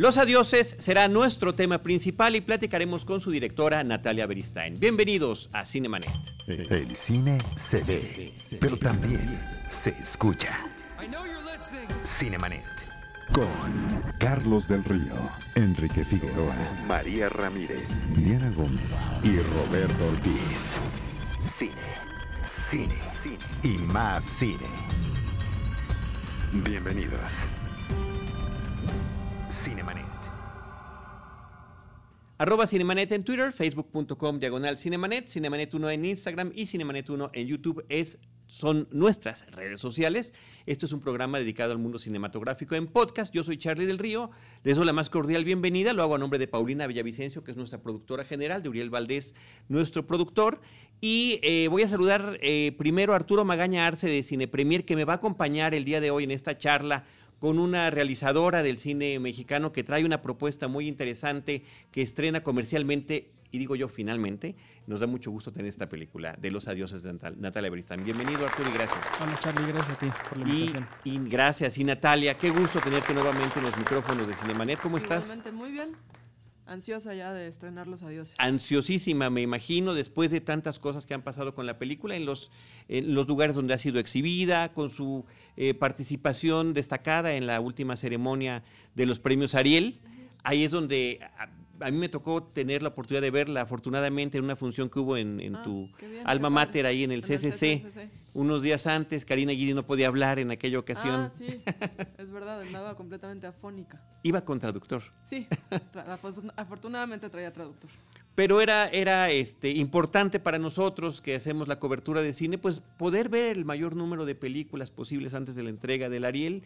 Los adioses será nuestro tema principal y platicaremos con su directora Natalia Beristain. Bienvenidos a Cinemanet. El cine se ve, pero también se escucha. Cinemanet. Con Carlos del Río, Enrique Figueroa, María Ramírez, Diana Gómez y Roberto Ortiz. Cine, cine, cine y más cine. Bienvenidos. Cinemanet. Arroba Cinemanet en Twitter, facebook.com diagonal Cinemanet, Cinemanet 1 en Instagram y Cinemanet 1 en YouTube es, son nuestras redes sociales. Esto es un programa dedicado al mundo cinematográfico en podcast. Yo soy Charlie del Río, les doy la más cordial bienvenida. Lo hago a nombre de Paulina Villavicencio, que es nuestra productora general, de Uriel Valdés, nuestro productor. Y eh, voy a saludar eh, primero a Arturo Magaña Arce de Cine Premier, que me va a acompañar el día de hoy en esta charla con una realizadora del cine mexicano que trae una propuesta muy interesante que estrena comercialmente, y digo yo finalmente, nos da mucho gusto tener esta película de Los Adioses de Natal, Natalia Beristain. Bienvenido Arturo y gracias. Hola Charlie, gracias a ti por la Y, invitación. y gracias, y Natalia, qué gusto tenerte nuevamente en los micrófonos de Cinemanet. ¿Cómo estás? Igualmente, muy bien. Ansiosa ya de estrenar Los Adioses. Ansiosísima, me imagino, después de tantas cosas que han pasado con la película, en los, en los lugares donde ha sido exhibida, con su eh, participación destacada en la última ceremonia de los premios Ariel. Ahí es donde a, mí me tocó tener la oportunidad de verla, afortunadamente, en una función que hubo en, en Ah, tu bien, alma mater, ahí en el En CCC. Unos días antes, Karina Guidi no podía hablar en aquella ocasión. Ah, sí, es verdad, andaba completamente afónica. Iba con traductor. Sí, tra- afortunadamente traía traductor. Pero era, era este, importante para nosotros que hacemos la cobertura de cine, pues poder ver el mayor número de películas posibles antes de la entrega del Ariel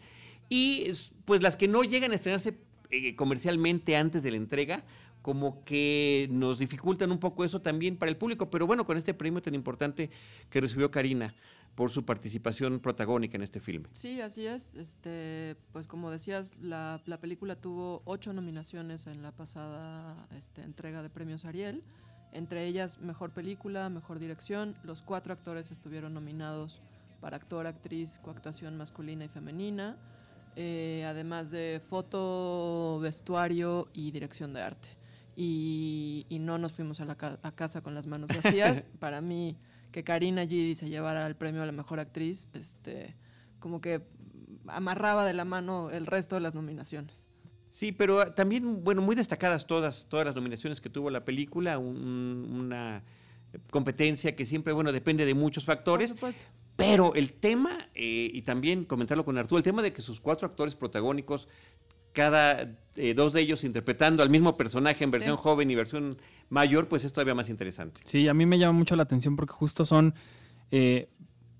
y es- pues las que no llegan a estrenarse eh, comercialmente antes de la entrega, como que nos dificultan un poco eso también para el público. Pero bueno, con este premio tan importante que recibió Karina por su participación protagónica en este filme. Sí, así es. Este, pues como decías, la, la película tuvo ocho nominaciones en la pasada este, entrega de premios Ariel. Entre ellas, mejor película, mejor dirección. Los cuatro actores estuvieron nominados para actor, actriz, coactuación masculina y femenina. eh, además de foto, vestuario y dirección de arte. Y, y no nos fuimos a, la ca- a casa con las manos vacías. Para mí, que Karina Gidi se llevara el premio a la mejor actriz, este, como que amarraba de la mano el resto de las nominaciones. Sí, pero ah, también, bueno, muy destacadas todas, todas las nominaciones que tuvo la película, un- una competencia que siempre, bueno, depende de muchos factores, Por supuesto. pero el tema, eh, y también comentarlo con Arturo, el tema de que sus cuatro actores protagónicos, cada eh, dos de ellos interpretando al mismo personaje en versión Sí. joven y versión mayor, pues es todavía más interesante. Sí, a mí me llama mucho la atención porque justo son eh,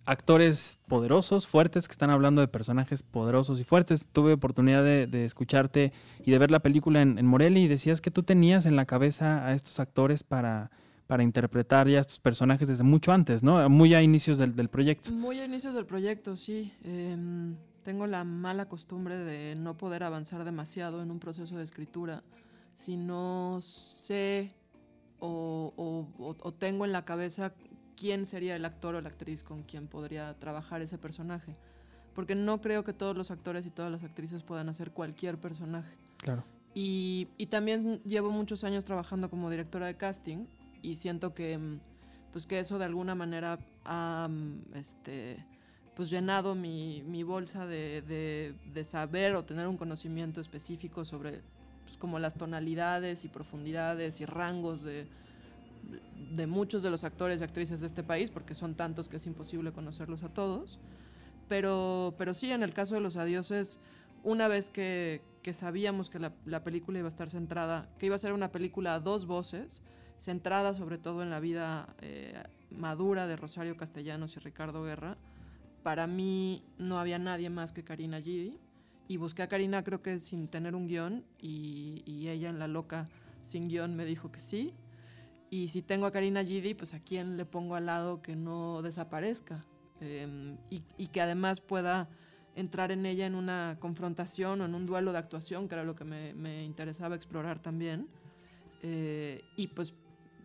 actores poderosos, fuertes, que están hablando de personajes poderosos y fuertes. Tuve oportunidad de, de escucharte y de ver la película en, en Morelia y decías que tú tenías en la cabeza a estos actores para, para interpretar ya estos personajes desde mucho antes, ¿no? Muy a inicios del, del proyecto. Muy a inicios del proyecto, sí. Em, tengo la mala costumbre de no poder avanzar demasiado en un proceso de escritura si no sé o, o- o- tengo en la cabeza quién sería el actor o la actriz con quien podría trabajar ese personaje. Porque no creo que todos los actores y todas las actrices puedan hacer cualquier personaje. Claro. Y, y también llevo muchos años trabajando como directora de casting y siento que, mm, pues que eso de alguna manera ha mm, este, pues llenado mi, mi bolsa de, de- de saber o tener un conocimiento específico sobre pues, como las tonalidades y profundidades y rangos de, de muchos de los actores y actrices de este país, porque son tantos que es imposible conocerlos a todos. Pero, pero sí, en el caso de los adioses, una vez que, que sabíamos que la, la película iba a estar centrada, que iba a ser una película a dos voces, centrada sobre todo en la vida eh, madura de Rosario Castellanos y Ricardo Guerra, para mí no había nadie más que Karina Gidi. Y busqué a Karina creo que sin tener un guion y, ella en la loca sin guion me dijo que sí. Y si tengo a Karina Gidi, pues a quién le pongo al lado que no desaparezca. Em, y, que además pueda entrar en ella en una confrontación o en un duelo de actuación, que era lo que me, me interesaba explorar también. Eh, y pues,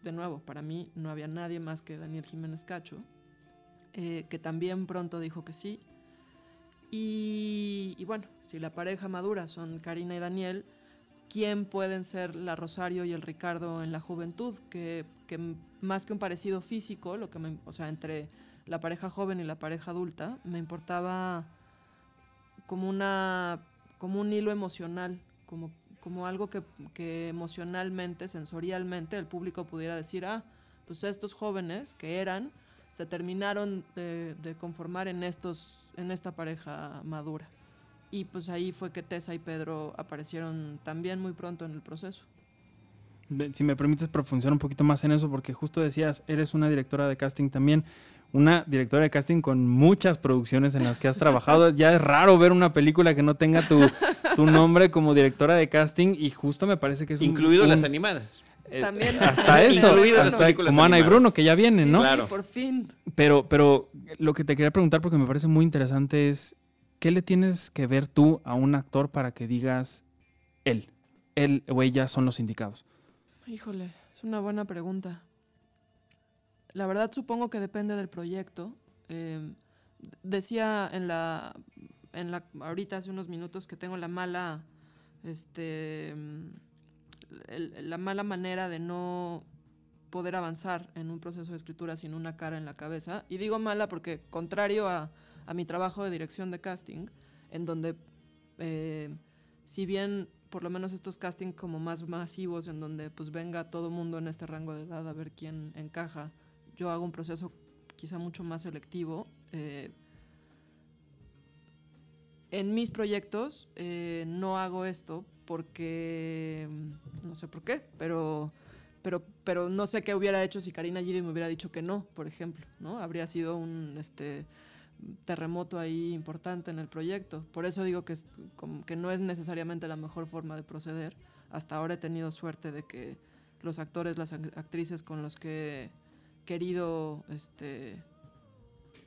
de nuevo, para mí no había nadie más que Daniel Jiménez Cacho, eh, que también pronto dijo que sí. Y, y bueno, si la pareja madura son Karina y Daniel, quién pueden ser la Rosario y el Ricardo en la juventud, que, que más que un parecido físico, lo que me, o sea, entre la pareja joven y la pareja adulta, me importaba como una como un hilo emocional, como, como algo que, que emocionalmente, sensorialmente, el público pudiera decir, ah, pues estos jóvenes que eran, se terminaron de, de conformar en, estos, en esta pareja madura. Y pues ahí fue que Tessa y Pedro aparecieron también muy pronto en el proceso. Si me permites profundizar un poquito más en eso, porque justo decías, eres una directora de casting también, una directora de casting con muchas producciones en las que has trabajado. ya es raro ver una película que no tenga tu, tu nombre como directora de casting y justo me parece que es Incluido un, las animadas. Eh, también. Hasta eso, Incluidas hasta las películas como Ana y. Bruno, que ya vienen, Sí, ¿no? Claro. Por fin. Pero, pero lo que te quería preguntar, porque me parece muy interesante, es ¿qué le tienes que ver tú a un actor para que digas él? Él o ella son los indicados. Híjole, es una buena pregunta. La verdad supongo que depende del proyecto. Eh, decía en la, en la, ahorita hace unos minutos que tengo la mala, este, la mala manera de no poder avanzar en un proceso de escritura sin una cara en la cabeza. Y digo mala porque contrario a, a mi trabajo de dirección de casting, en donde eh, si bien por lo menos estos castings como más masivos, en donde pues venga todo mundo en este rango de edad a ver quién encaja, yo hago un proceso quizá mucho más selectivo. eh, en mis proyectos eh, no hago esto porque mm, no sé por qué, pero, pero, pero no sé qué hubiera hecho si Karina Giri me hubiera dicho que no, por ejemplo, ¿no? Habría sido un este terremoto ahí importante en el proyecto. Por eso digo que, es, que no es necesariamente la mejor forma de proceder. Hasta ahora he tenido suerte de que los actores, las ac- actrices con los que he querido este,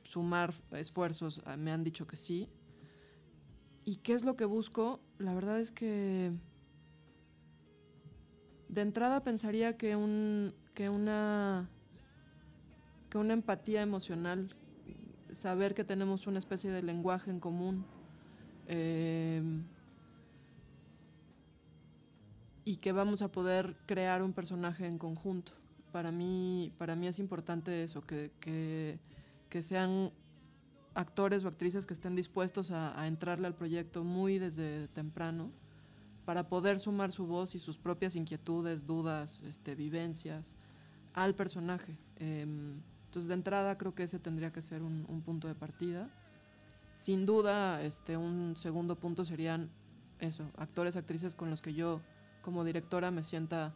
sumar esfuerzos ah, me han dicho que sí. ¿Y qué es lo que busco? La verdad es que de entrada pensaría que, un, que, una, que una empatía emocional saber que tenemos una especie de lenguaje en común eh, y que vamos a poder crear un personaje en conjunto. Para mí, para mí es importante eso, que, que, que sean actores o actrices que estén dispuestos a, a entrarle al proyecto muy desde temprano para poder sumar su voz y sus propias inquietudes, dudas, este, vivencias al personaje. Em, entonces, de entrada, creo que ese tendría que ser un, un punto de partida. Sin duda, este, un segundo punto serían eso, actores, actrices con los que yo, como directora, me sienta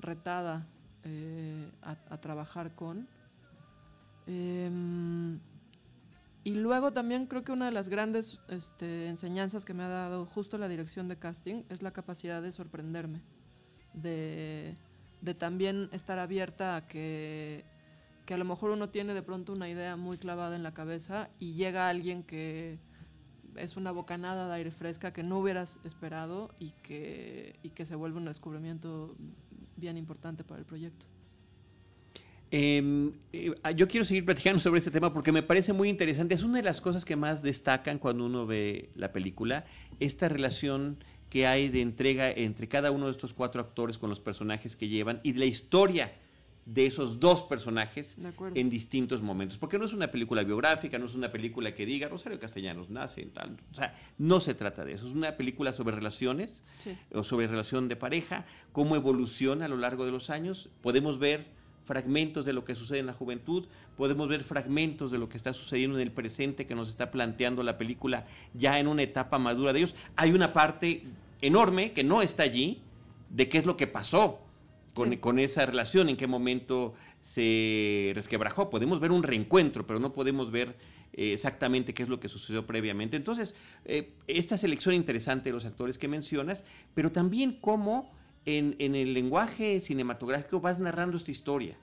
retada eh, a, a trabajar con. Em, y luego también creo que una de las grandes este, enseñanzas que me ha dado justo la dirección de casting es la capacidad de sorprenderme, de, de también estar abierta a que que a lo mejor uno tiene de pronto una idea muy clavada en la cabeza y llega alguien que es una bocanada de aire fresca que no hubieras esperado y que, y que se vuelve un descubrimiento bien importante para el proyecto. Eh, eh, yo quiero seguir platicando sobre este tema porque me parece muy interesante. Es una de las cosas que más destacan cuando uno ve la película, esta relación que hay de entrega entre cada uno de estos cuatro actores con los personajes que llevan y de la historia de esos dos personajes en distintos momentos. Porque no es una película biográfica, no es una película que diga Rosario Castellanos nace en tal. O sea, no se trata de eso. Es una película sobre relaciones Sí. o sobre relación de pareja, cómo evoluciona a lo largo de los años. Podemos ver fragmentos de lo que sucede en la juventud, podemos ver fragmentos de lo que está sucediendo en el presente que nos está planteando la película ya en una etapa madura de ellos. Hay una parte enorme que no está allí de qué es lo que pasó con, Sí. con esa relación, en qué momento se resquebrajó. Podemos ver un reencuentro, pero no podemos ver eh, exactamente qué es lo que sucedió previamente. Entonces, eh, esta selección interesante de los actores que mencionas, pero también cómo en, en el lenguaje cinematográfico vas narrando esta historia.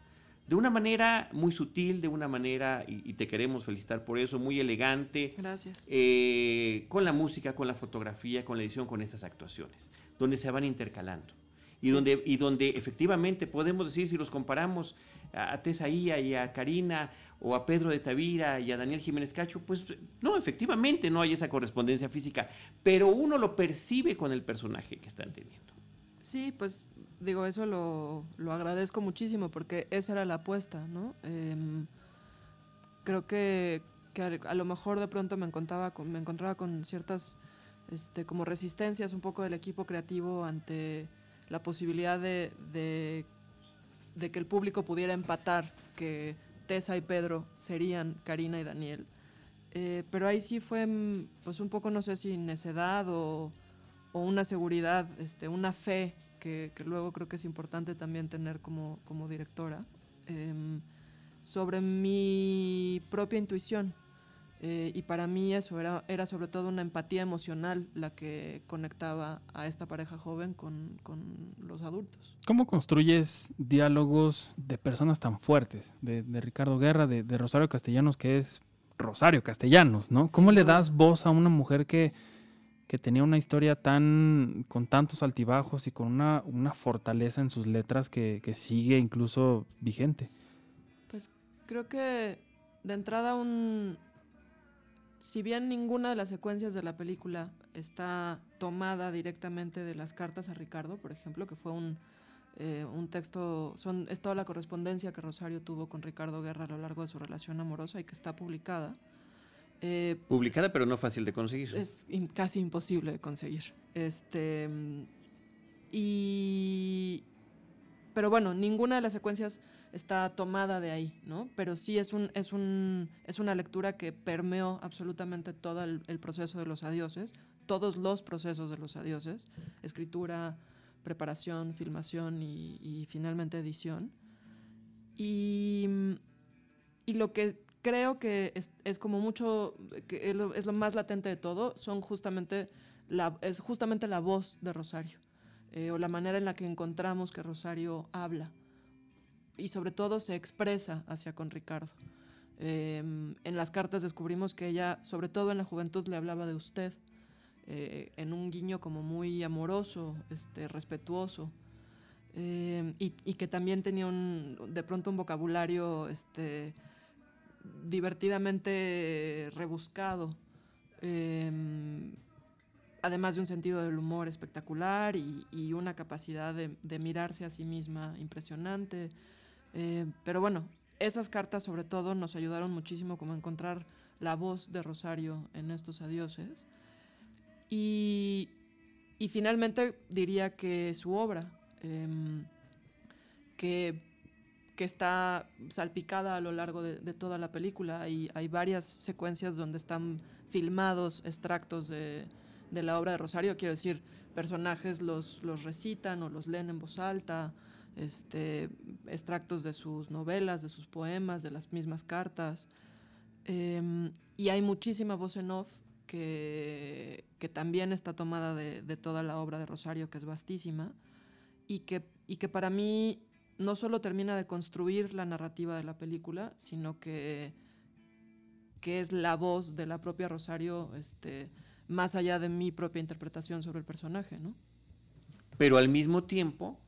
De una manera muy sutil, de una manera, y, y te queremos felicitar por eso, muy elegante, Gracias. eh, con la música, con la fotografía, con la edición, con estas actuaciones, donde se van intercalando. Y, Sí. donde, y donde efectivamente podemos decir, si los comparamos a, a Tesaía y a Karina, o a Pedro de Tavira y a Daniel Jiménez Cacho, pues no, efectivamente no hay esa correspondencia física, pero uno lo percibe con el personaje que están teniendo. Sí, pues digo, eso lo, lo agradezco muchísimo porque esa era la apuesta, ¿no? Em, creo que, que a, lo mejor de pronto me encontraba con, me encontraba con ciertas este, como resistencias un poco del equipo creativo ante la posibilidad de, de, que el público pudiera empatar que Tessa y Pedro serían Karina y Daniel. Eh, pero ahí sí fue pues un poco, no sé si necedad o, o una seguridad, este, una fe que, que, luego creo que es importante también tener como, como directora, eh, sobre mi propia intuición. Eh, y para mí eso era, era sobre todo una empatía emocional la que conectaba a esta pareja joven con, con los adultos. ¿Cómo construyes diálogos de personas tan fuertes? De, de Ricardo Guerra, de, de, Rosario Castellanos, que es Rosario Castellanos, ¿no? ¿Cómo le das voz a una mujer que, que tenía una historia tan con tantos altibajos y con una, una fortaleza en sus letras que, sigue incluso vigente? Pues creo que de entrada un, si bien ninguna de las secuencias de la película está tomada directamente de las cartas a Ricardo, por ejemplo, que fue un, eh, un texto, son, es toda la correspondencia que Rosario tuvo con Ricardo Guerra a lo largo de su relación amorosa y que está publicada. Eh, publicada, pero no fácil de conseguir. Es casi imposible de conseguir. Este, y, pero bueno, ninguna de las secuencias está tomada de ahí, ¿no? Pero sí es, un, es, un, es una lectura que permeó absolutamente todo el, el, proceso de los adioses, todos los procesos de los adioses, escritura, preparación, filmación y, y finalmente edición. Y, y, lo que creo que es, es como mucho, que es lo, es lo, más latente de todo, son justamente la, es justamente la voz de Rosario, eh, o la manera en la que encontramos que Rosario habla y sobre todo se expresa hacia con Ricardo. Eh, en las cartas descubrimos que ella, sobre todo en la juventud, le hablaba de usted, eh, en un guiño como muy amoroso, este, respetuoso, eh, y, y, que también tenía un, de pronto un vocabulario este, divertidamente rebuscado, además de un sentido del humor espectacular y, una capacidad de, mirarse a sí misma impresionante. Eh, pero bueno, esas cartas sobre todo nos ayudaron muchísimo como a encontrar la voz de Rosario en estos adioses. Y, y finalmente diría que su obra, eh, que, que, está salpicada a lo largo de, de toda la película. Hay, hay, varias secuencias donde están filmados extractos de, de, la obra de Rosario, quiero decir, personajes los, los recitan o los leen en voz alta este, extractos de sus novelas, de sus poemas, de las mismas cartas. Eh, y hay muchísima voz en off que, que también está tomada de, de, toda la obra de Rosario, que es vastísima, y que, y que para mí no solo termina de construir la narrativa de la película, sino que, que es la voz de la propia Rosario, este, más allá de mi propia interpretación sobre el personaje, ¿no? Pero al mismo tiempo,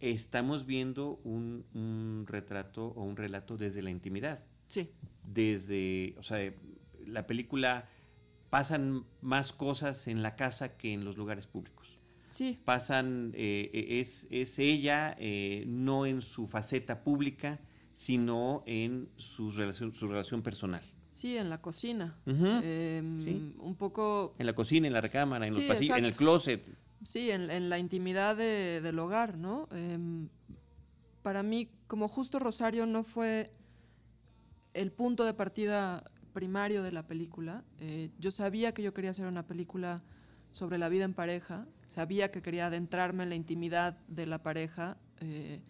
estamos viendo un, un, retrato o un relato desde la intimidad. Sí. Desde, o sea, la película pasan más cosas en la casa que en los lugares públicos. Sí. Pasan, eh, es, es, ella eh, no en su faceta pública, sino en su relación, su relación personal. Sí, en la cocina. Uh -huh. eh, sí. Un poco... En la cocina, en la recámara, en sí, los pasillos, en el closet. Sí, en, en la intimidad de, del hogar, ¿no? Eh, para mí, como justo Rosario no fue el punto de partida primario de la película, eh, yo sabía que yo quería hacer una película sobre la vida en pareja, sabía que quería adentrarme en la intimidad de la pareja eh,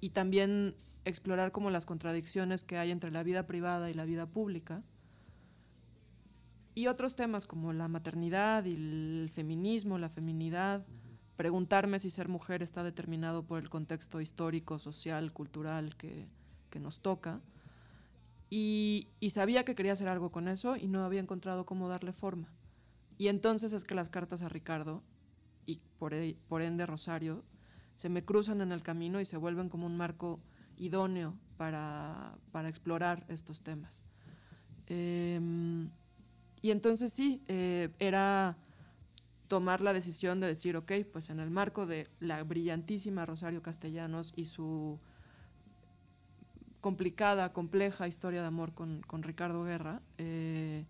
y también explorar como las contradicciones que hay entre la vida privada y la vida pública. Y otros temas como la maternidad y el feminismo, la feminidad, preguntarme si ser mujer está determinado por el contexto histórico, social, cultural que, que nos toca. Y, y, sabía que quería hacer algo con eso y no había encontrado cómo darle forma. Y entonces es que las cartas a Ricardo y por, por ende Rosario se me cruzan en el camino y se vuelven como un marco idóneo para, para explorar estos temas. Eh, y entonces sí, eh, era tomar la decisión de decir, ok, pues en el marco de la brillantísima Rosario Castellanos y su complicada, compleja historia de amor con, con Ricardo Guerra, eh,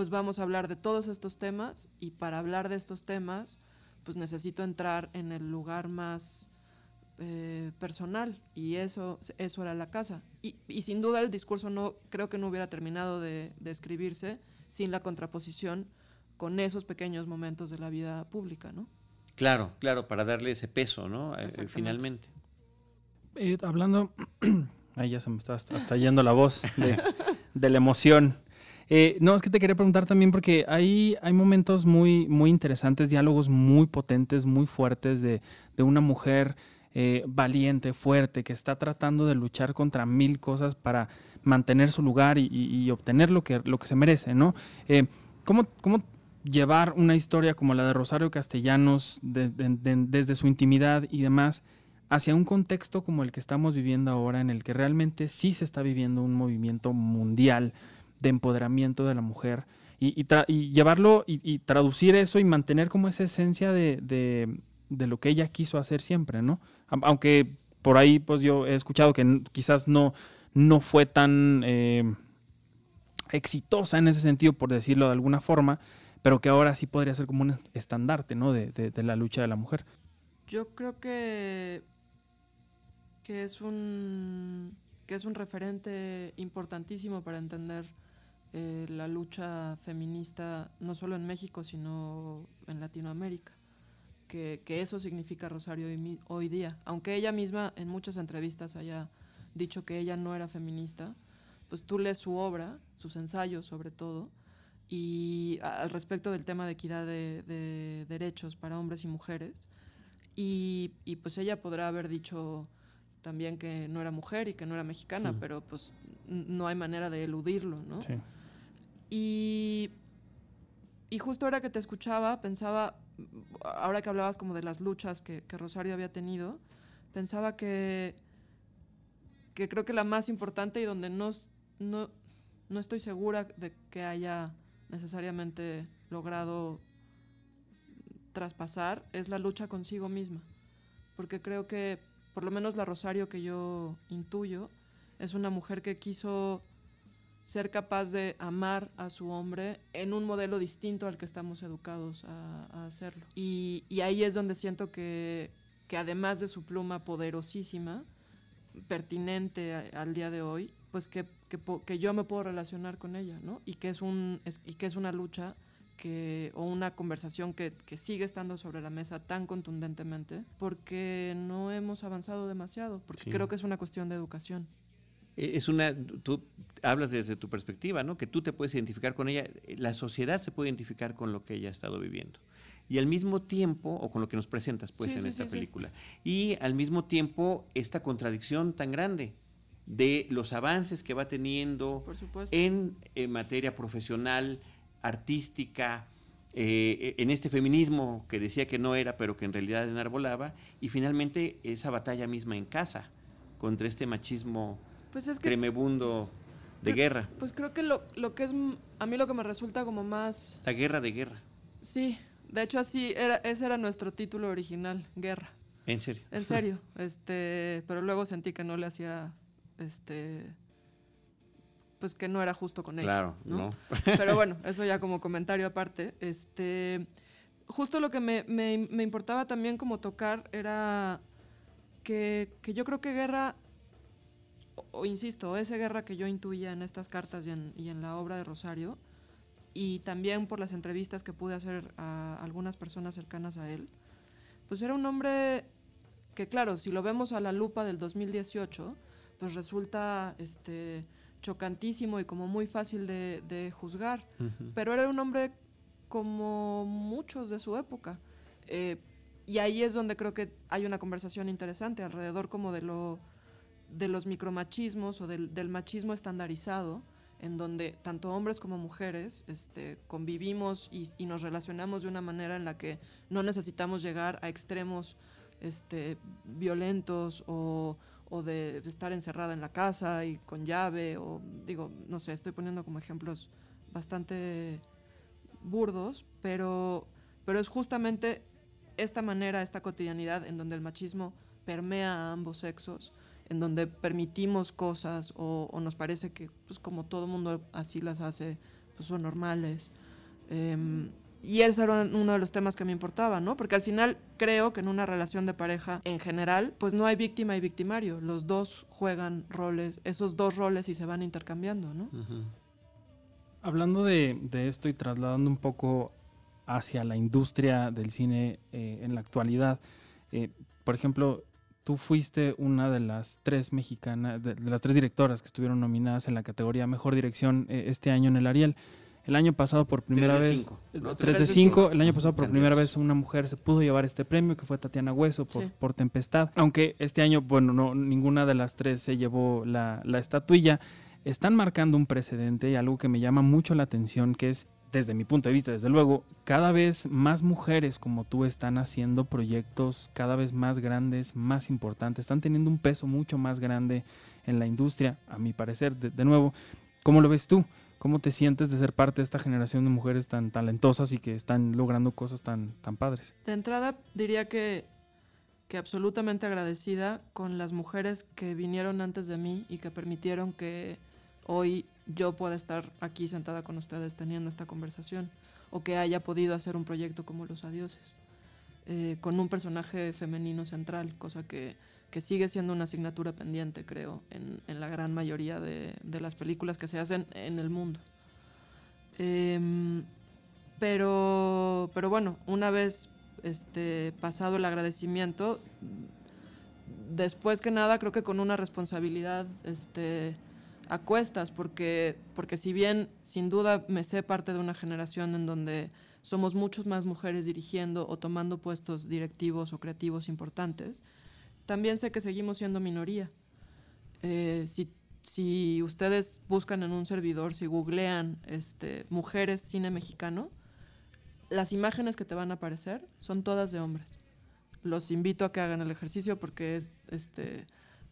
pues vamos a hablar de todos estos temas y para hablar de estos temas, pues necesito entrar en el lugar más eh, personal y eso, eso era la casa. Y, y, sin duda el discurso no creo que no hubiera terminado de, de, escribirse sin la contraposición con esos pequeños momentos de la vida pública, ¿no? Claro, claro, para darle ese peso, ¿no? Eh, finalmente. Eh, hablando, ahí ya se me está hasta yendo la voz de, de la emoción. Eh, no, es que te quería preguntar también porque hay, hay momentos muy, muy interesantes, diálogos muy potentes, muy fuertes de, de una mujer eh, valiente, fuerte, que está tratando de luchar contra mil cosas para mantener su lugar y, obtener lo que, lo que se merece, ¿no? Eh, ¿cómo, ¿Cómo llevar una historia como la de Rosario Castellanos de, de, de, desde su intimidad y demás hacia un contexto como el que estamos viviendo ahora, en el que realmente sí se está viviendo un movimiento mundial de empoderamiento de la mujer y, llevarlo y, traducir eso y mantener como esa esencia de, de, de, lo que ella quiso hacer siempre, ¿no? Aunque por ahí pues yo he escuchado que quizás no, no fue tan eh, exitosa en ese sentido, por decirlo de alguna forma, pero que ahora sí podría ser como un estandarte, ¿no? De, de la lucha de la mujer. Yo creo que, que es un que es un referente importantísimo para entender eh, la lucha feminista no solo en México, sino en Latinoamérica. Que, que eso significa Rosario hoy, hoy, día. Aunque ella misma en muchas entrevistas haya dicho que ella no era feminista, pues tú lees su obra, sus ensayos sobre todo, y al respecto del tema de equidad de, de derechos para hombres y mujeres, y, y, pues ella podrá haber dicho también que no era mujer y que no era mexicana, sí. pero pues no hay manera de eludirlo, ¿no? Sí. Y, y justo ahora que te escuchaba, pensaba, ahora que hablabas como de las luchas que, Rosario había tenido, pensaba que, que creo que la más importante y donde no, no, no estoy segura de que haya necesariamente logrado traspasar es la lucha consigo misma. Porque creo que, por lo menos la Rosario que yo intuyo, es una mujer que quiso ser capaz de amar a su hombre en un modelo distinto al que estamos educados a, a hacerlo. Y, y, ahí es donde siento que, que, además de su pluma poderosísima, pertinente a, al día de hoy, pues que, que, que, yo me puedo relacionar con ella, ¿no? Y que es, un, es, y que es una lucha que, o una conversación que, que, sigue estando sobre la mesa tan contundentemente porque no hemos avanzado demasiado, porque sí. creo que es una cuestión de educación. Es una, tú hablas desde tu perspectiva, ¿no? Que tú te puedes identificar con ella, la sociedad se puede identificar con lo que ella ha estado viviendo. Y al mismo tiempo, o con lo que nos presentas, pues, sí, en sí, esta sí, película. Y al mismo tiempo, esta contradicción tan grande de los avances que va teniendo en, en materia profesional, artística, eh, en este feminismo que decía que no era, pero que en realidad enarbolaba, y finalmente esa batalla misma en casa contra este machismo pues es que, tremebundo de guerra. Pues creo que lo, lo, que es, a mí lo que me resulta como más... La guerra de guerra. Sí, de hecho así, era, ese era nuestro título original, Guerra. ¿En serio? En serio, este, pero luego sentí que no le hacía, este, pues que no era justo con ella. Claro, ¿no? no. Pero bueno, eso ya como comentario aparte. Este, justo lo que me, me, me importaba también como tocar era que, que, yo creo que Guerra, o, insisto, esa guerra que yo intuía en estas cartas y en, y en, la obra de Rosario, y también por las entrevistas que pude hacer a algunas personas cercanas a él, pues era un hombre que claro, si lo vemos a la lupa del 2018, pues resulta... este chocantísimo y como muy fácil de, de juzgar, uh -huh. pero era un hombre como muchos de su época. Eh, y ahí es donde creo que hay una conversación interesante alrededor como de, lo, de los micromachismos o del, del machismo estandarizado, en donde tanto hombres como mujeres este, convivimos y, y, nos relacionamos de una manera en la que no necesitamos llegar a extremos este, violentos o, o de estar encerrada en la casa y con llave, o digo, no sé, estoy poniendo como ejemplos bastante burdos, pero, pero es justamente esta manera, esta cotidianidad en donde el machismo permea a ambos sexos, en donde permitimos cosas o, nos parece que pues como todo mundo así las hace, pues son normales. Em, y ese era uno de los temas que me importaba, ¿no? Porque al final creo que en una relación de pareja en general, pues no hay víctima y victimario. Los dos juegan roles, esos dos roles y se van intercambiando, ¿no? Hablando de, esto y trasladando un poco hacia la industria del cine eh, en la actualidad, eh, por ejemplo, tú fuiste una de las tres mexicanas, de, las tres directoras que estuvieron nominadas en la categoría Mejor Dirección eh, este año en el Ariel. El año pasado por primera vez, 3 de 5, el año pasado por primera vez una mujer se pudo llevar este premio, que fue Tatiana Hueso por, por Tempestad. Aunque este año, bueno, no, ninguna de las tres se llevó la, la estatuilla. Están marcando un precedente y algo que me llama mucho la atención, que es desde mi punto de vista, desde luego, cada vez más mujeres como tú están haciendo proyectos cada vez más grandes, más importantes, están teniendo un peso mucho más grande en la industria, a mi parecer. De, nuevo, ¿cómo lo ves tú? ¿Cómo te sientes de ser parte de esta generación de mujeres tan talentosas y que están logrando cosas tan, tan padres? De entrada diría que, que absolutamente agradecida con las mujeres que vinieron antes de mí y que permitieron que hoy yo pueda estar aquí sentada con ustedes teniendo esta conversación o que haya podido hacer un proyecto como Los Adioses, eh, con un personaje femenino central, cosa que que sigue siendo una asignatura pendiente, creo, en, la gran mayoría de, las películas que se hacen en el mundo. Em, pero, pero bueno, una vez este, pasado el agradecimiento, después que nada, creo que con una responsabilidad este, a cuestas, porque, porque si bien sin duda me sé parte de una generación en donde somos muchas más mujeres dirigiendo o tomando puestos directivos o creativos importantes, también sé que seguimos siendo minoría. Eh, si, ustedes buscan en un servidor, si googlean este, mujeres cine mexicano, las imágenes que te van a aparecer son todas de hombres. Los invito a que hagan el ejercicio porque es este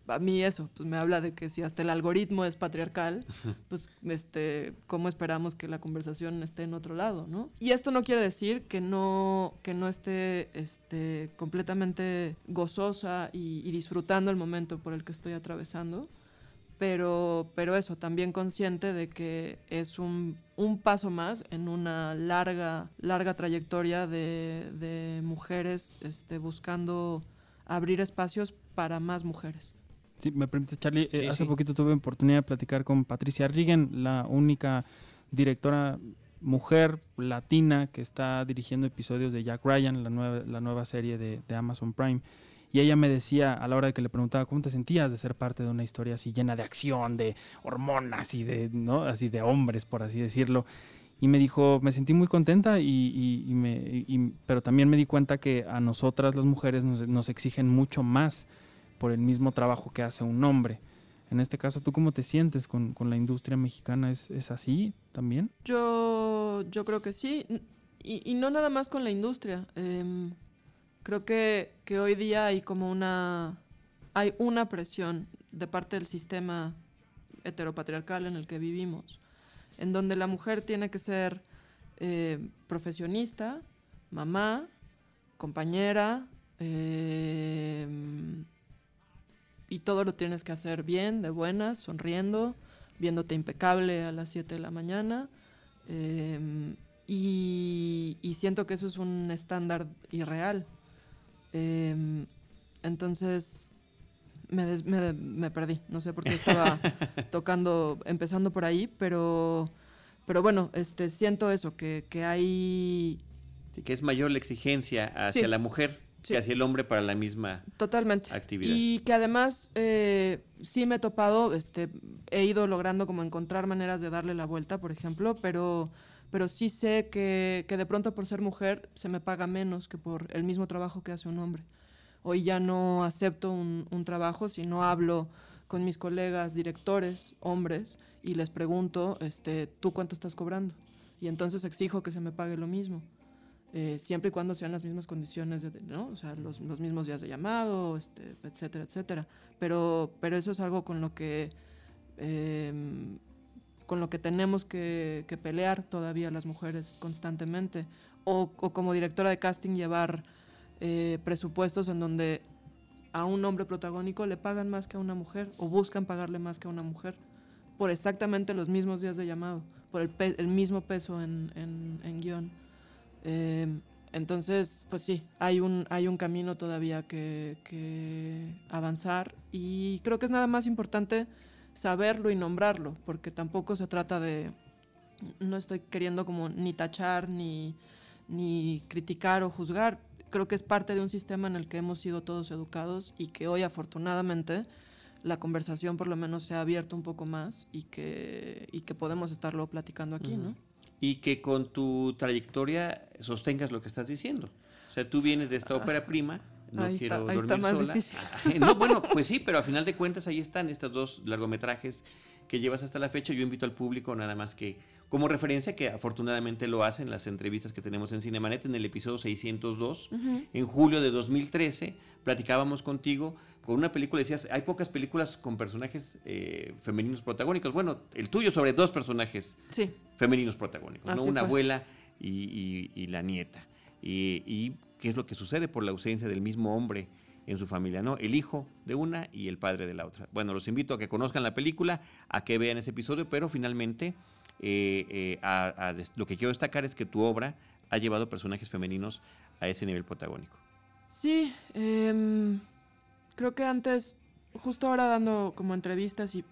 a mí eso, pues me habla de que si hasta el algoritmo es patriarcal, pues este, ¿cómo esperamos que la conversación esté en otro lado, no? Y esto no quiere decir que no, que no esté este, completamente gozosa y, disfrutando el momento por el que estoy atravesando, pero, pero eso, también consciente de que es un, un paso más en una larga, larga trayectoria de, de mujeres este, buscando abrir espacios para más mujeres. Si me permites, Charlie, eh, hace poquito tuve oportunidad de platicar con Patricia Rigen, la única directora mujer latina que está dirigiendo episodios de Jack Ryan, la nueva, la nueva serie de, Amazon Prime. Y ella me decía, a la hora de que le preguntaba cómo te sentías de ser parte de una historia así llena de acción, de hormonas y de, ¿no? así de hombres, por así decirlo. Y me dijo, me sentí muy contenta, y, me, pero también me di cuenta que a nosotras las mujeres nos, nos exigen mucho más por el mismo trabajo que hace un hombre. En este caso, ¿tú cómo te sientes con, la industria mexicana? ¿Es, así también? Yo, yo creo que sí. Y, no nada más con la industria. Em, creo que, que, hoy día hay como una, hay una presión de parte del sistema heteropatriarcal en el que vivimos, en donde la mujer tiene que ser eh, profesionista, mamá, compañera, eh, y todo lo tienes que hacer bien, de buenas, sonriendo, viéndote impecable a las 7 de la mañana. Em, y, siento que eso es un estándar irreal. Em, entonces me, me, perdí, no sé por qué estaba tocando, empezando por ahí, pero, pero bueno, este, siento eso, que, que hay... Sí, que es mayor la exigencia hacia la mujer que hacía el hombre para la misma Totalmente. actividad. Y que además eh, sí me he topado, este, he ido logrando como encontrar maneras de darle la vuelta, por ejemplo, pero, pero sí sé que, que de pronto por ser mujer se me paga menos que por el mismo trabajo que hace un hombre. Hoy ya no acepto un, un trabajo si no hablo con mis colegas directores, hombres, y les pregunto, este, ¿tú cuánto estás cobrando? Y entonces exijo que se me pague lo mismo. Eh, siempre y cuando sean las mismas condiciones, de, ¿no? O sea, los, los, mismos días de llamado, este, etcétera, etcétera. Pero, pero eso es algo con lo que em, con lo que tenemos que, pelear todavía las mujeres constantemente. O, como directora de casting llevar eh, presupuestos en donde a un hombre protagónico le pagan más que a una mujer o buscan pagarle más que a una mujer por exactamente los mismos días de llamado, por el, mismo peso en, en, guion. Em, entonces, pues sí, hay un, hay un camino todavía que, que, avanzar y creo que es nada más importante saberlo y nombrarlo, porque tampoco se trata de, no estoy queriendo como ni tachar, ni, ni criticar o juzgar, creo que es parte de un sistema en el que hemos sido todos educados y que hoy afortunadamente la conversación por lo menos se ha abierto un poco más y que, y que podemos estarlo platicando aquí, ¿no? Y que con tu trayectoria sostengas lo que estás diciendo. O sea, tú vienes de esta ah. ópera prima, no ahí quiero está, dormir más sola. Difícil. No, bueno, pues sí, pero a final de cuentas ahí están estos dos largometrajes que llevas hasta la fecha. Yo invito al público nada más que como referencia, que afortunadamente lo hacen las entrevistas que tenemos en Cinemanet en el episodio 602, en julio de 2013, platicábamos contigo con una película, decías, hay pocas películas con personajes eh, femeninos protagónicos. Bueno, el tuyo sobre dos personajes femeninos protagónicos, ¿no? una abuela y, la nieta. Y, y qué es lo que sucede por la ausencia del mismo hombre en su familia, ¿no? El hijo de una y el padre de la otra. Bueno, los invito a que conozcan la película, a que vean ese episodio, pero finalmente eh, eh, lo que quiero destacar es que tu obra ha llevado personajes femeninos a ese nivel protagónico. Sí, em, creo que antes, justo ahora dando como entrevistas y,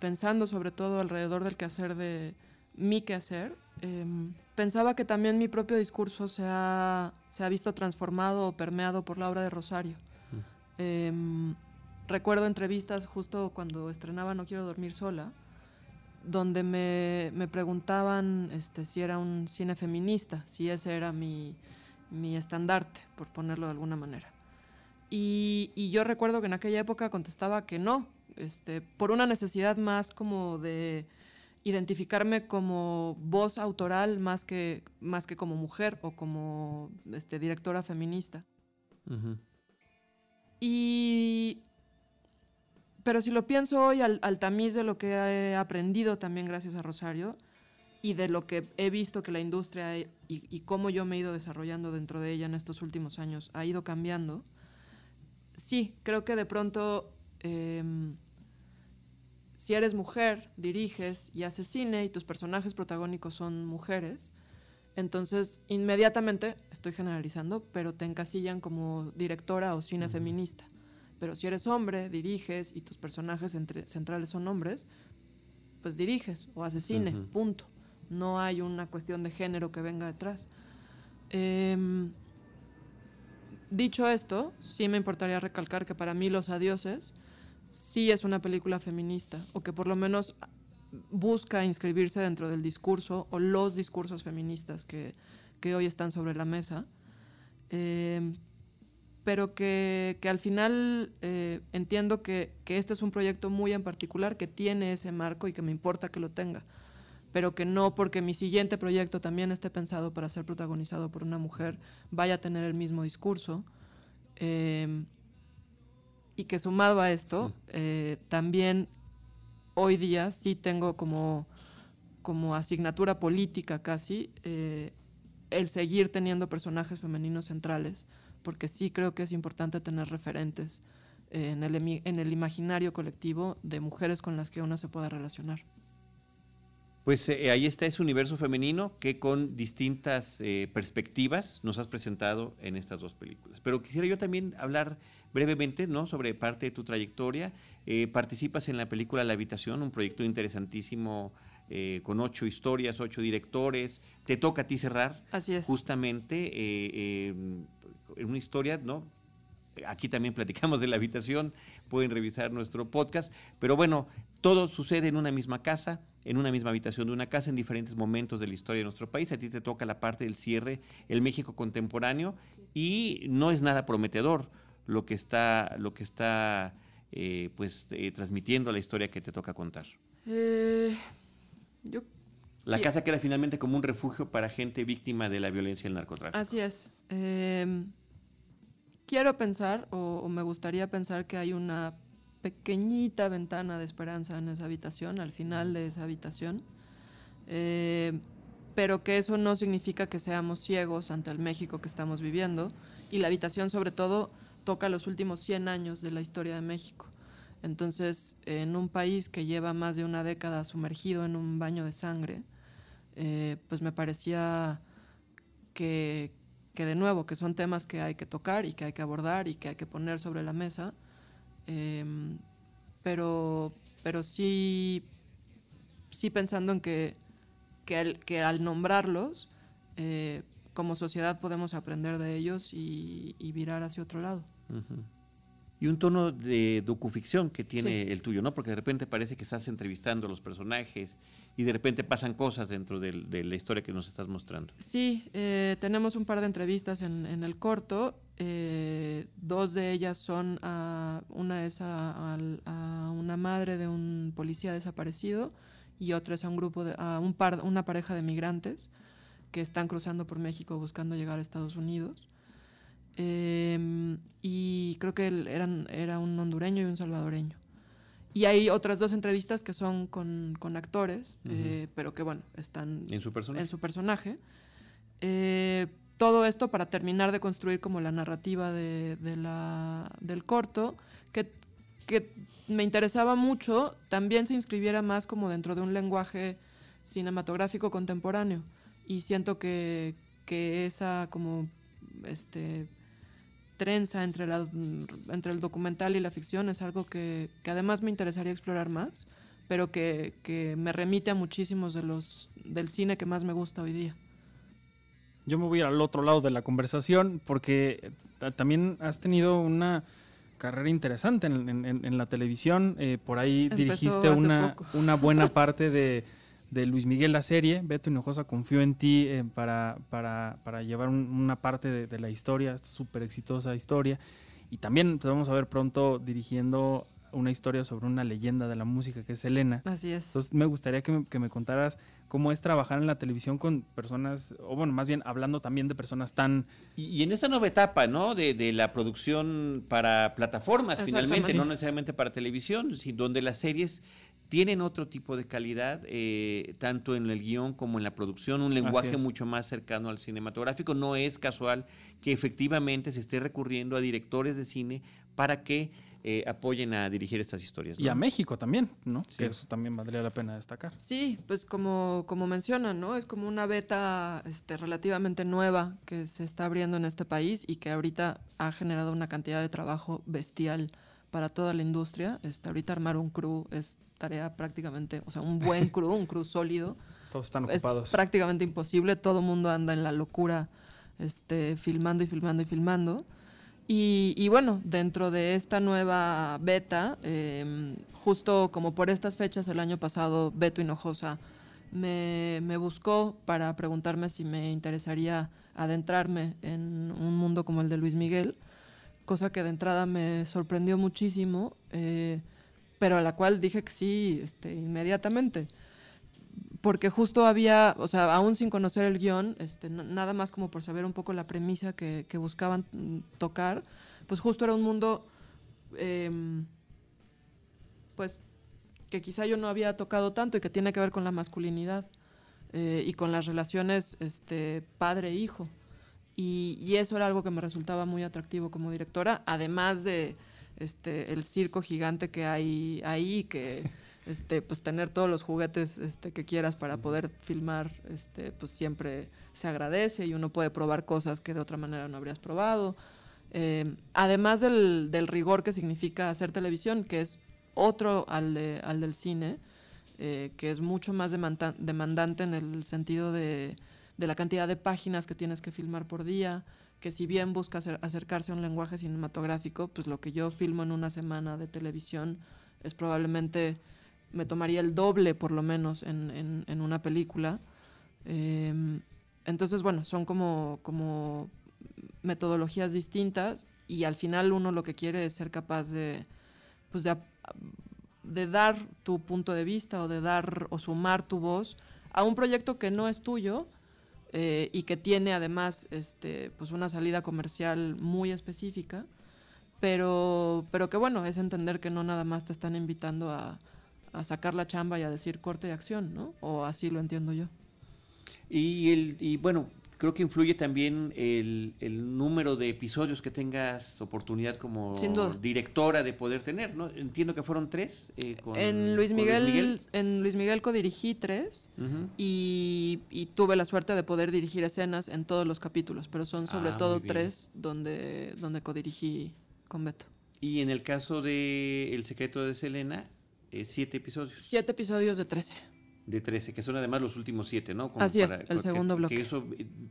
pensando sobre todo alrededor del quehacer de mi quehacer, em, pensaba que también mi propio discurso se ha, se ha visto transformado o permeado por la obra de Rosario. Em, recuerdo entrevistas justo cuando estrenaba No quiero dormir sola, donde me, me, preguntaban este, si era un cine feminista, si ese era mi, mi estandarte, por ponerlo de alguna manera. Y, y, yo recuerdo que en aquella época contestaba que no, este, por una necesidad más como de identificarme como voz autoral más que, más que como mujer o como este, directora feminista. Pero si lo pienso hoy al, tamiz de lo que he aprendido también gracias a Rosario y de lo que he visto que la industria y, cómo yo me he ido desarrollando dentro de ella en estos últimos años ha ido cambiando, sí, creo que de pronto em, si eres mujer, diriges y haces cine y tus personajes protagónicos son mujeres, entonces inmediatamente, estoy generalizando, pero te encasillan como directora o cine feminista. Pero si eres hombre, diriges y tus personajes centrales son hombres, pues diriges o haces cine, punto. No hay una cuestión de género que venga detrás. Em, dicho esto, sí me importaría recalcar que para mí Los Adioses sí es una película feminista, o que por lo menos busca inscribirse dentro del discurso o los discursos feministas que, hoy están sobre la mesa. Em, pero que, al final eh, entiendo que, este es un proyecto muy en particular que tiene ese marco y que me importa que lo tenga, pero que no porque mi siguiente proyecto también esté pensado para ser protagonizado por una mujer vaya a tener el mismo discurso. Em, y que sumado a esto, eh, también hoy día sí tengo como, como asignatura política casi eh, el seguir teniendo personajes femeninos centrales porque sí creo que es importante tener referentes eh, en, el, en el imaginario colectivo de mujeres con las que uno se pueda relacionar. Pues eh, ahí está ese universo femenino que con distintas eh, perspectivas nos has presentado en estas dos películas. Pero quisiera yo también hablar brevemente ¿no? sobre parte de tu trayectoria. participas en la película La Habitación, un proyecto interesantísimo con ocho historias, ocho directores. Te toca a ti cerrar. Así es. Justamente en una historia, ¿no? Aquí también platicamos de la habitación, pueden revisar nuestro podcast, pero bueno, todo sucede en una misma casa, en una misma habitación de una casa en diferentes momentos de la historia de nuestro país. A ti te toca la parte del cierre, el México contemporáneo, y no es nada prometedor lo que está, lo que está eh, pues, eh, transmitiendo la historia que te toca contar. Eh, la casa queda finalmente como un refugio para gente víctima de la violencia y el narcotráfico. Así es. Quiero pensar, o, me gustaría pensar que hay una pequeñita ventana de esperanza en esa habitación, al final de esa habitación. eh, pero que eso no significa que seamos ciegos ante el México que estamos viviendo. Y la habitación sobre todo toca los últimos 100 años de la historia de México. Entonces, en un país que lleva más de una década sumergido en un baño de sangre, eh, pues me parecía que, que, de nuevo, que son temas que hay que tocar y que hay que abordar y que hay que poner sobre la mesa. Em, pero, pero sí, sí pensando en que, que, al, que al nombrarlos, eh, como sociedad podemos aprender de ellos y, y virar hacia otro lado. Uh y un tono de docuficción que tiene sí. el tuyo, ¿no? Porque de repente parece que estás entrevistando a los personajes y de repente pasan cosas dentro de, de la historia que nos estás mostrando. Sí, eh, tenemos un par de entrevistas en, en el corto. Eh, dos de ellas son, a, una es a, a, a, una madre de un policía desaparecido y otra es a un grupo, de, a un par, una pareja de migrantes que están cruzando por México buscando llegar a Estados Unidos. Eh, y creo que eran, era un hondureño y un salvadoreño. Y hay otras dos entrevistas que son con, con actores, uh -huh. eh, pero que bueno, están en su personaje. En su personaje. Eh, todo esto para terminar de construir como la narrativa de, la, del corto, que, que me interesaba mucho, también se inscribiera más como dentro de un lenguaje cinematográfico contemporáneo. Y siento que, que esa como este trenza entre, la, entre el documental y la ficción es algo que, que además me interesaría explorar más, pero que, que, me remite a muchísimos de los del cine que más me gusta hoy día. Yo me voy al otro lado de la conversación porque también has tenido una carrera interesante en, en, en la televisión. Eh, por ahí Empezó dirigiste una, una buena parte de de Luis Miguel la serie. Beto Hinojosa confió en ti eh, para, para, para, llevar un, una parte de, de, la historia, esta súper exitosa historia. Y también te vamos a ver pronto dirigiendo una historia sobre una leyenda de la música que es Elena. Así es. Entonces me gustaría que me, que me contaras cómo es trabajar en la televisión con personas, o bueno, más bien hablando también de personas tan... Y, y en esta nueva etapa, ¿no? De, de la producción para plataformas, finalmente, no necesariamente para televisión, sino donde las series tienen otro tipo de calidad, eh, tanto en el guion como en la producción, un lenguaje mucho más cercano al cinematográfico. No es casual que efectivamente se esté recurriendo a directores de cine para que eh, apoyen a dirigir estas historias. ¿no? Y a México también, ¿no? Sí. Que eso también valdría la pena destacar. Sí, pues como, como mencionan, ¿no? Es como una beta este, relativamente nueva que se está abriendo en este país y que ahorita ha generado una cantidad de trabajo bestial para toda la industria. Este, ahorita armar un crew es tarea prácticamente, o sea, un buen crew, un crew sólido. Todos están ocupados. Es prácticamente imposible, todo el mundo anda en la locura, este, filmando y filmando y filmando. Y, bueno, dentro de esta nueva beta, eh, justo como por estas fechas el año pasado, Beto Hinojosa me, me buscó para preguntarme si me interesaría adentrarme en un mundo como el de Luis Miguel, cosa que de entrada me sorprendió muchísimo. Eh, pero a la cual dije que sí este, inmediatamente. Porque justo había, o sea, aún sin conocer el guion, este, nada más como por saber un poco la premisa que, que buscaban tocar, pues justo era un mundo, eh, pues, que quizá yo no había tocado tanto y que tiene que ver con la masculinidad eh, y con las relaciones este, padre-hijo. Y, y eso era algo que me resultaba muy atractivo como directora, además de este, el circo gigante que hay ahí, que este, pues tener todos los juguetes este, que quieras para poder filmar, este, pues siempre se agradece y uno puede probar cosas que de otra manera no habrías probado. Eh, además del, del, rigor que significa hacer televisión, que es otro al, de, al del cine, eh, que es mucho más demandante en el sentido de, de la cantidad de páginas que tienes que filmar por día, que si bien busca acer acercarse a un lenguaje cinematográfico, pues lo que yo filmo en una semana de televisión es probablemente, me tomaría el doble por lo menos en, en, una película. Eh, entonces, bueno, son como, como metodologías distintas y al final uno lo que quiere es ser capaz de, pues de, de dar tu punto de vista o de dar o sumar tu voz a un proyecto que no es tuyo, eh, y que tiene además este, pues una salida comercial muy específica, pero, pero que bueno, es entender que no nada más te están invitando a, a sacar la chamba y a decir corte y acción, ¿no? O así lo entiendo yo. Y, el, y bueno, creo que influye también el, número de episodios que tengas oportunidad como directora de poder tener, ¿no? Entiendo que fueron tres. Eh, en, Luis Miguel, en Luis Miguel codirigí tres y, tuve la suerte de poder dirigir escenas en todos los capítulos, pero son sobre ah, todo tres donde, donde codirigí con Beto. Y en el caso de El secreto de Selena, eh, siete episodios. Siete episodios de trece de 13, que son además los últimos siete, ¿no? Así es, el segundo bloque. Que eso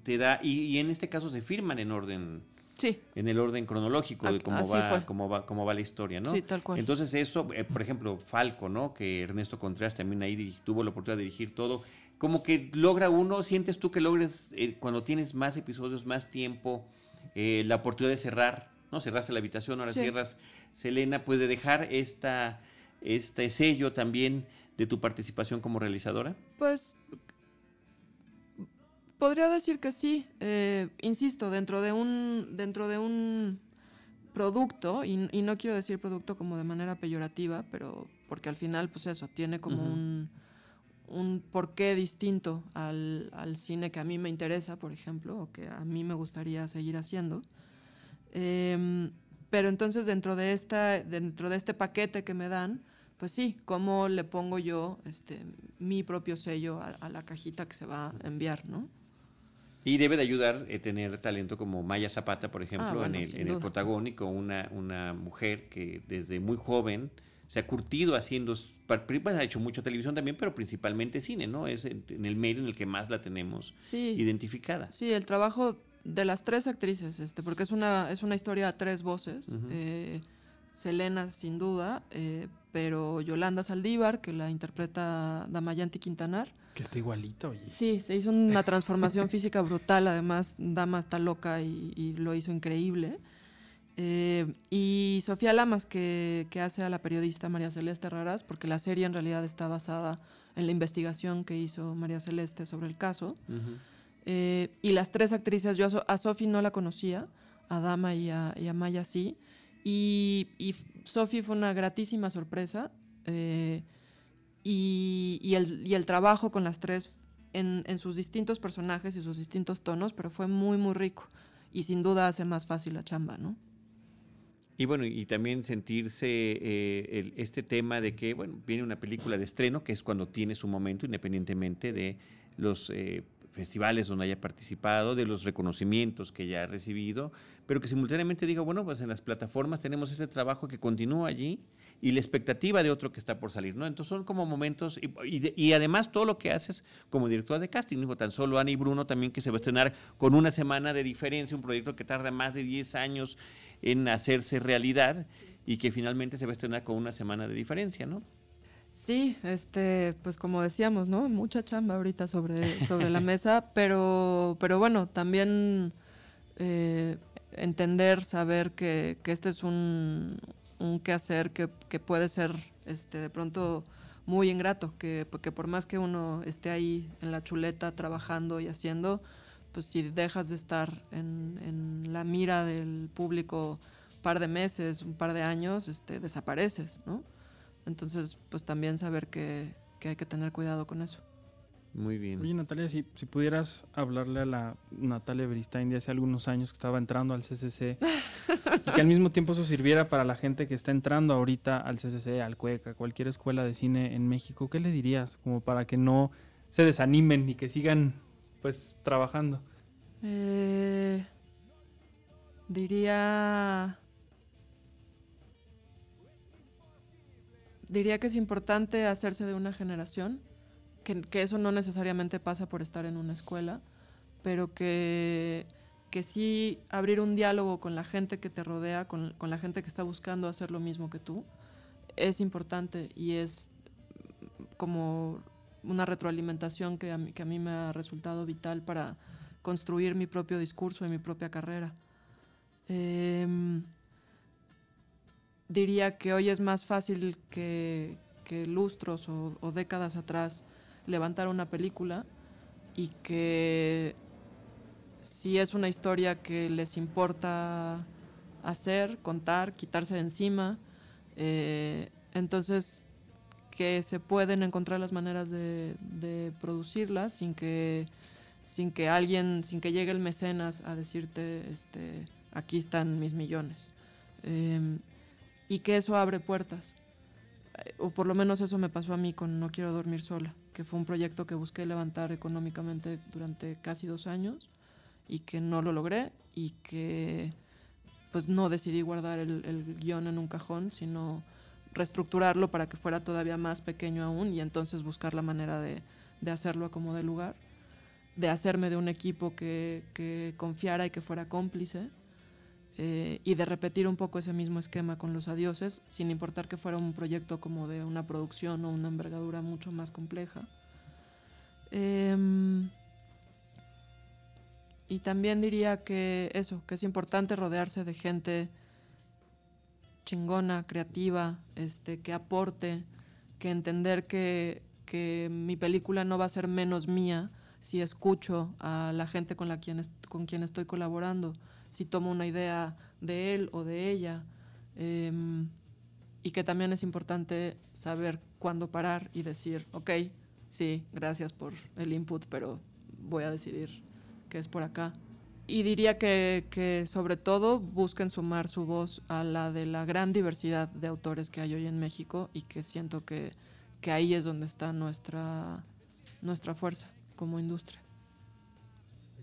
te da, y, en este caso se firman en orden. Sí. En el orden cronológico de cómo va, cómo va, cómo va la historia, ¿no? Sí, tal cual. Entonces eso, eh, por ejemplo, Falco, ¿no? Que Ernesto Contreras también ahí tuvo la oportunidad de dirigir todo. Como que logra uno, sientes tú que logres, eh, cuando tienes más episodios, más tiempo, eh, la oportunidad de cerrar, ¿no? Cerraste la habitación, ahora cierras Selena, pues de dejar esta, este sello también de tu participación como realizadora? Pues podría decir que sí. Eh, insisto, dentro de un, dentro de un producto, y, no quiero decir producto como de manera peyorativa, pero porque al final, pues eso, tiene como un, un porqué distinto al, cine que a mí me interesa, por ejemplo, o que a mí me gustaría seguir haciendo. Em, pero entonces dentro de, esta, dentro de este paquete que me dan, pues sí, cómo le pongo yo este, mi propio sello a, la cajita que se va a enviar, ¿no? Y debe de ayudar eh, tener talento como Maya Zapata, por ejemplo, ah, en, el, protagónico, una, una mujer que desde muy joven se ha curtido haciendo, ha hecho mucho televisión también, pero principalmente cine, ¿no? Es en, el medio en el que más la tenemos identificada. Sí, el trabajo de las tres actrices, este, porque es una, es una historia a tres voces. Eh, Selena, sin duda, eh, pero Yolanda Saldívar, que la interpreta Damayanti Quintanar. Que está igualito, oye. Sí, se hizo una transformación física brutal, además Dama está loca y, lo hizo increíble. Eh, y Sofía Lamas, que, hace a la periodista María Celeste Raras, porque la serie en realidad está basada en la investigación que hizo María Celeste sobre el caso. Eh, y las tres actrices, yo a, Sofía no la conocía, a Dama y a, y a Maya sí. Y, y Sophie fue una gratísima sorpresa. Eh, y, el, trabajo con las tres en, sus distintos personajes y sus distintos tonos, pero fue muy, muy rico. Y sin duda hace más fácil la chamba, ¿no? Y bueno, y también sentirse eh, este tema de que, bueno, viene una película de estreno, que es cuando tiene su momento, independientemente de los eh, festivales donde haya participado, de los reconocimientos que ya ha recibido, pero que simultáneamente diga, bueno, pues en las plataformas tenemos este trabajo que continúa allí y la expectativa de otro que está por salir, ¿no? Entonces son como momentos, y, además todo lo que haces como directora de casting, dijo tan solo Ana y Bruno también que se va a estrenar con una semana de diferencia, un proyecto que tarda más de 10 años en hacerse realidad y que finalmente se va a estrenar con una semana de diferencia, ¿no? Sí, este, pues como decíamos, ¿no? Mucha chamba ahorita sobre, sobre la mesa, pero, pero bueno, también eh, entender, saber que, este es un, un quehacer que, que, puede ser este, de pronto muy ingrato, que, que por más que uno esté ahí en la chuleta trabajando y haciendo, pues si dejas de estar en, en la mira del público un par de meses, un par de años, este, desapareces, ¿no? Entonces, pues también saber que, hay que tener cuidado con eso. Muy bien. Oye, Natalia, si, si pudieras hablarle a la Natalia Beristain de hace algunos años que estaba entrando al CCC y que al mismo tiempo eso sirviera para la gente que está entrando ahorita al CCC, al CUECA, cualquier escuela de cine en México, ¿qué le dirías? Como para que no se desanimen y que sigan, pues, trabajando. Eh, diría diría que es importante hacerse de una generación, que, eso no necesariamente pasa por estar en una escuela, pero que, que sí abrir un diálogo con la gente que te rodea, con, la gente que está buscando hacer lo mismo que tú, es importante y es como una retroalimentación que a mí, que a mí me ha resultado vital para construir mi propio discurso y mi propia carrera. Em, diría que hoy es más fácil que, lustros o, décadas atrás levantar una película y que si es una historia que les importa hacer, contar, quitarse de encima, eh, entonces que se pueden encontrar las maneras de, de producirlas sin que sin que alguien, sin que llegue el mecenas a decirte, este, aquí están mis millones. Em, y que eso abre puertas. Eh, o por lo menos eso me pasó a mí con No Quiero Dormir Sola, que fue un proyecto que busqué levantar económicamente durante casi dos años y que no lo logré y que pues no decidí guardar el, el guion en un cajón, sino reestructurarlo para que fuera todavía más pequeño aún y entonces buscar la manera de, de hacerlo a como de lugar de hacerme de un equipo que, que confiara y que fuera cómplice eh, y de repetir un poco ese mismo esquema con los adioses, sin importar que fuera un proyecto como de una producción o una envergadura mucho más compleja. Em, y también diría que eso, que es importante rodearse de gente chingona, creativa, este, que aporte, que entender que, que mi película no va a ser menos mía, si escucho a la gente con, la quien, con quien estoy colaborando, si tomo una idea de él o de ella. Em, y que también es importante saber cuándo parar y decir, ok, sí, gracias por el input, pero voy a decidir que es por acá. Y diría que, que, sobre todo busquen sumar su voz a la de la gran diversidad de autores que hay hoy en México y que siento que, que ahí es donde está nuestra, nuestra fuerza como industria.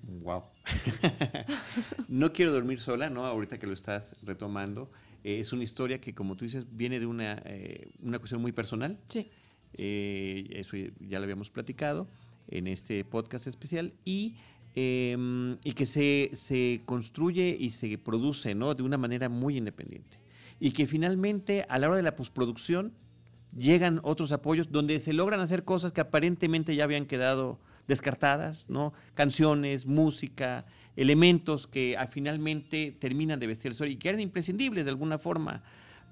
Wow. no quiero dormir sola, ¿no? Ahorita que lo estás retomando. Eh, es una historia que, como tú dices, viene de una, eh, una cuestión muy personal. Sí. Eh, eso ya lo habíamos platicado en este podcast especial. Y, em, y que se, se, construye y se produce, ¿no? De una manera muy independiente. Y que finalmente, a la hora de la postproducción, llegan otros apoyos donde se logran hacer cosas que aparentemente ya habían quedado descartadas, ¿no? Canciones, música, elementos que ah, finalmente terminan de vestir el sol y que eran imprescindibles de alguna forma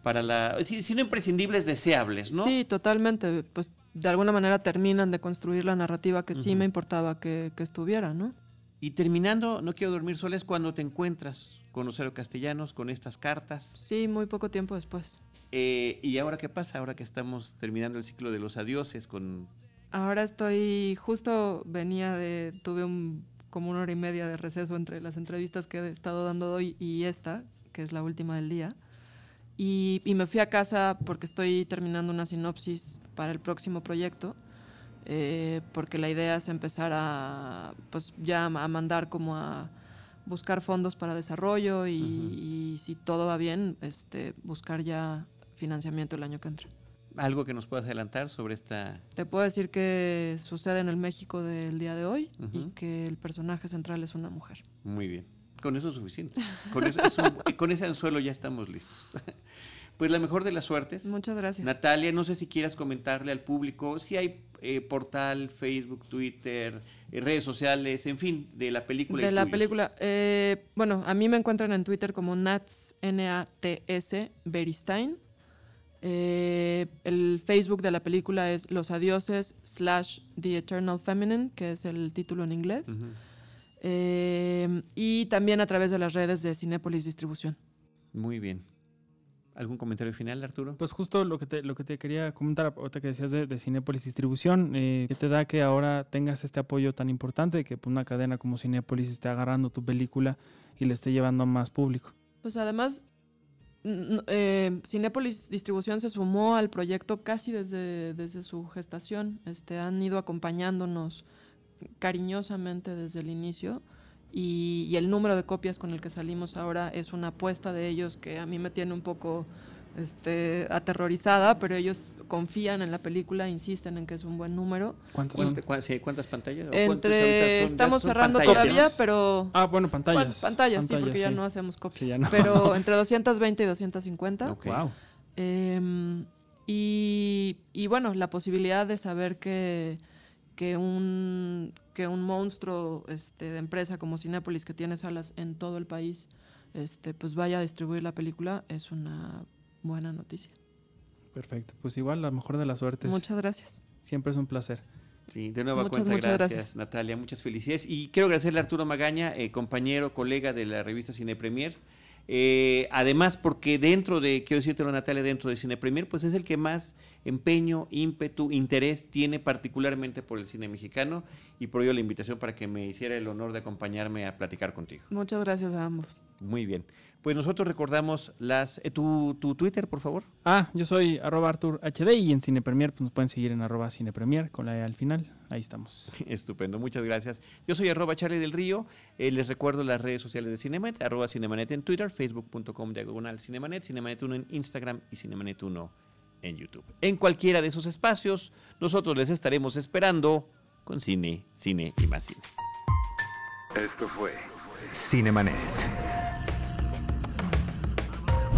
para la, si, no imprescindibles, deseables, ¿no? Sí, totalmente. Pues de alguna manera terminan de construir la narrativa que sí me importaba que, estuviera, ¿no? Y terminando, No quiero dormir sola es cuando te encuentras con Ocero Castellanos, con estas cartas. Sí, muy poco tiempo después. Eh, ¿Y ahora qué pasa? Ahora que estamos terminando el ciclo de los adioses con Ahora estoy, justo venía de, tuve un, como una hora y media de receso entre las entrevistas que he estado dando hoy y esta, que es la última del día. Y, me fui a casa porque estoy terminando una sinopsis para el próximo proyecto, eh, porque la idea es empezar a, pues ya a mandar como a buscar fondos para desarrollo y, y si todo va bien, este, buscar ya financiamiento el año que entra. ¿Algo que nos puedas adelantar sobre esta...? Te puedo decir que sucede en el México del día de hoy y que el personaje central es una mujer. Muy bien. Con eso es suficiente. Con, ese anzuelo ya estamos listos. Pues la mejor de las suertes. Muchas gracias. Natalia, no sé si quieras comentarle al público si hay eh, portal, Facebook, Twitter, eh, redes sociales, en fin, de la película. De la película. Eh, bueno, a mí me encuentran en Twitter como Nats, N-A-T-S, Beristain. Eh, el Facebook de la película es Los Adioses slash The Eternal Feminine, que es el título en inglés. Eh, y también a través de las redes de Cinépolis Distribución. Muy bien. ¿Algún comentario final, Arturo? Pues justo lo que te, lo que te quería comentar, ahorita que decías de, de Cinépolis Distribución, eh, ¿qué te da que ahora tengas este apoyo tan importante, que una cadena como Cinépolis esté agarrando tu película y le esté llevando a más público? Pues además, eh, Cinépolis Distribución se sumó al proyecto casi desde, desde su gestación. Este, han ido acompañándonos cariñosamente desde el inicio y, y, el número de copias con el que salimos ahora es una apuesta de ellos que a mí me tiene un poco este, aterrorizada, pero ellos confían en la película, insisten en que es un buen número. ¿Cuántas, ¿cuántas pantallas? Entre, estamos cerrando todavía, pero... Ah, bueno, pantallas. Pantallas, sí, porque ya no hacemos copias. Pero entre 220 y 250. Wow. Em, y, y, bueno, la posibilidad de saber que, que, un, que un monstruo este, de empresa como Cinépolis, que tiene salas en todo el país, este, pues vaya a distribuir la película, es una buena noticia. Perfecto, pues igual la mejor de las suertes. Muchas gracias. Siempre es un placer. Sí, de nuevo cuenta, muchas gracias, Natalia, muchas felicidades. Y quiero agradecerle a Arturo Magaña, eh, compañero, colega de la revista Cine Premier, Eh, además, porque dentro de, quiero decirte, Natalia, dentro de Cine Premier, pues es el que más empeño, ímpetu, interés tiene particularmente por el cine mexicano y por ello la invitación para que me hiciera el honor de acompañarme a platicar contigo. Muchas gracias a ambos. Muy bien. Pues nosotros recordamos las eh, tu, tu, Twitter, por favor. Ah, yo soy arroba Artur HD y en Cine Premier pues nos pueden seguir en arroba Cine Premier con la E al final. Ahí estamos. Estupendo, muchas gracias. Yo soy arroba Charlie del Río. Eh, les recuerdo las redes sociales de Cinemanet, arroba Cinemanet en Twitter, facebook.com diagonal Cinemanet, Cinemanet 1 en Instagram y Cinemanet 1 en YouTube. En cualquiera de esos espacios, nosotros les estaremos esperando con cine, cine y más cine. Esto fue Cinemanet.